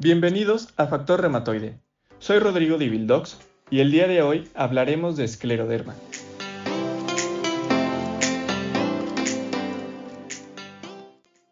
Bienvenidos a Factor Reumatoide. Soy Rodrigo Divildox y el día de hoy hablaremos de escleroderma.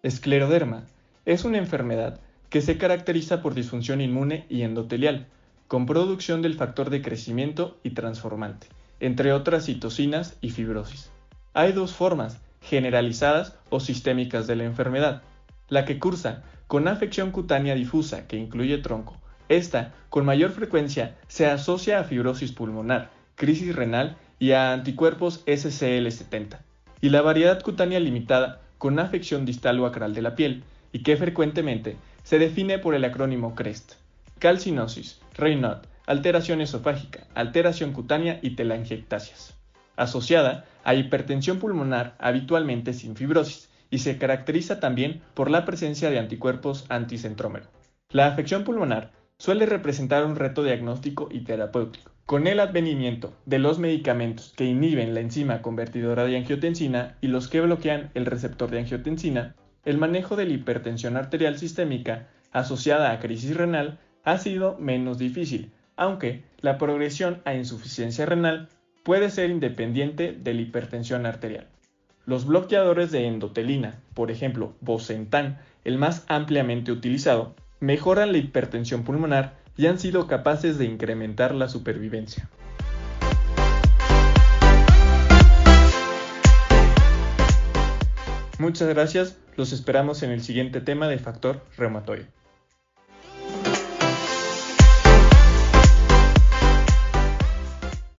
Escleroderma es una enfermedad que se caracteriza por disfunción inmune y endotelial, con producción del factor de crecimiento y transformante, entre otras citocinas y fibrosis. Hay dos formas, generalizadas o sistémicas de la enfermedad. La que cursa con afección cutánea difusa que incluye tronco. Esta, con mayor frecuencia, se asocia a fibrosis pulmonar, crisis renal y a anticuerpos SCL70. Y la variedad cutánea limitada con afección distal o acral de la piel, y que frecuentemente se define por el acrónimo CREST. Calcinosis, Raynaud, alteración esofágica, alteración cutánea y telangiectasias. Asociada a hipertensión pulmonar habitualmente sin fibrosis, y se caracteriza también por la presencia de anticuerpos anticentrómero. La afección pulmonar suele representar un reto diagnóstico y terapéutico. Con el advenimiento de los medicamentos que inhiben la enzima convertidora de angiotensina y los que bloquean el receptor de angiotensina, el manejo de la hipertensión arterial sistémica asociada a crisis renal ha sido menos difícil, aunque la progresión a insuficiencia renal puede ser independiente de la hipertensión arterial. Los bloqueadores de endotelina, por ejemplo, Bosentan, el más ampliamente utilizado, mejoran la hipertensión pulmonar y han sido capaces de incrementar la supervivencia. Muchas gracias, los esperamos en el siguiente tema de factor reumatoide.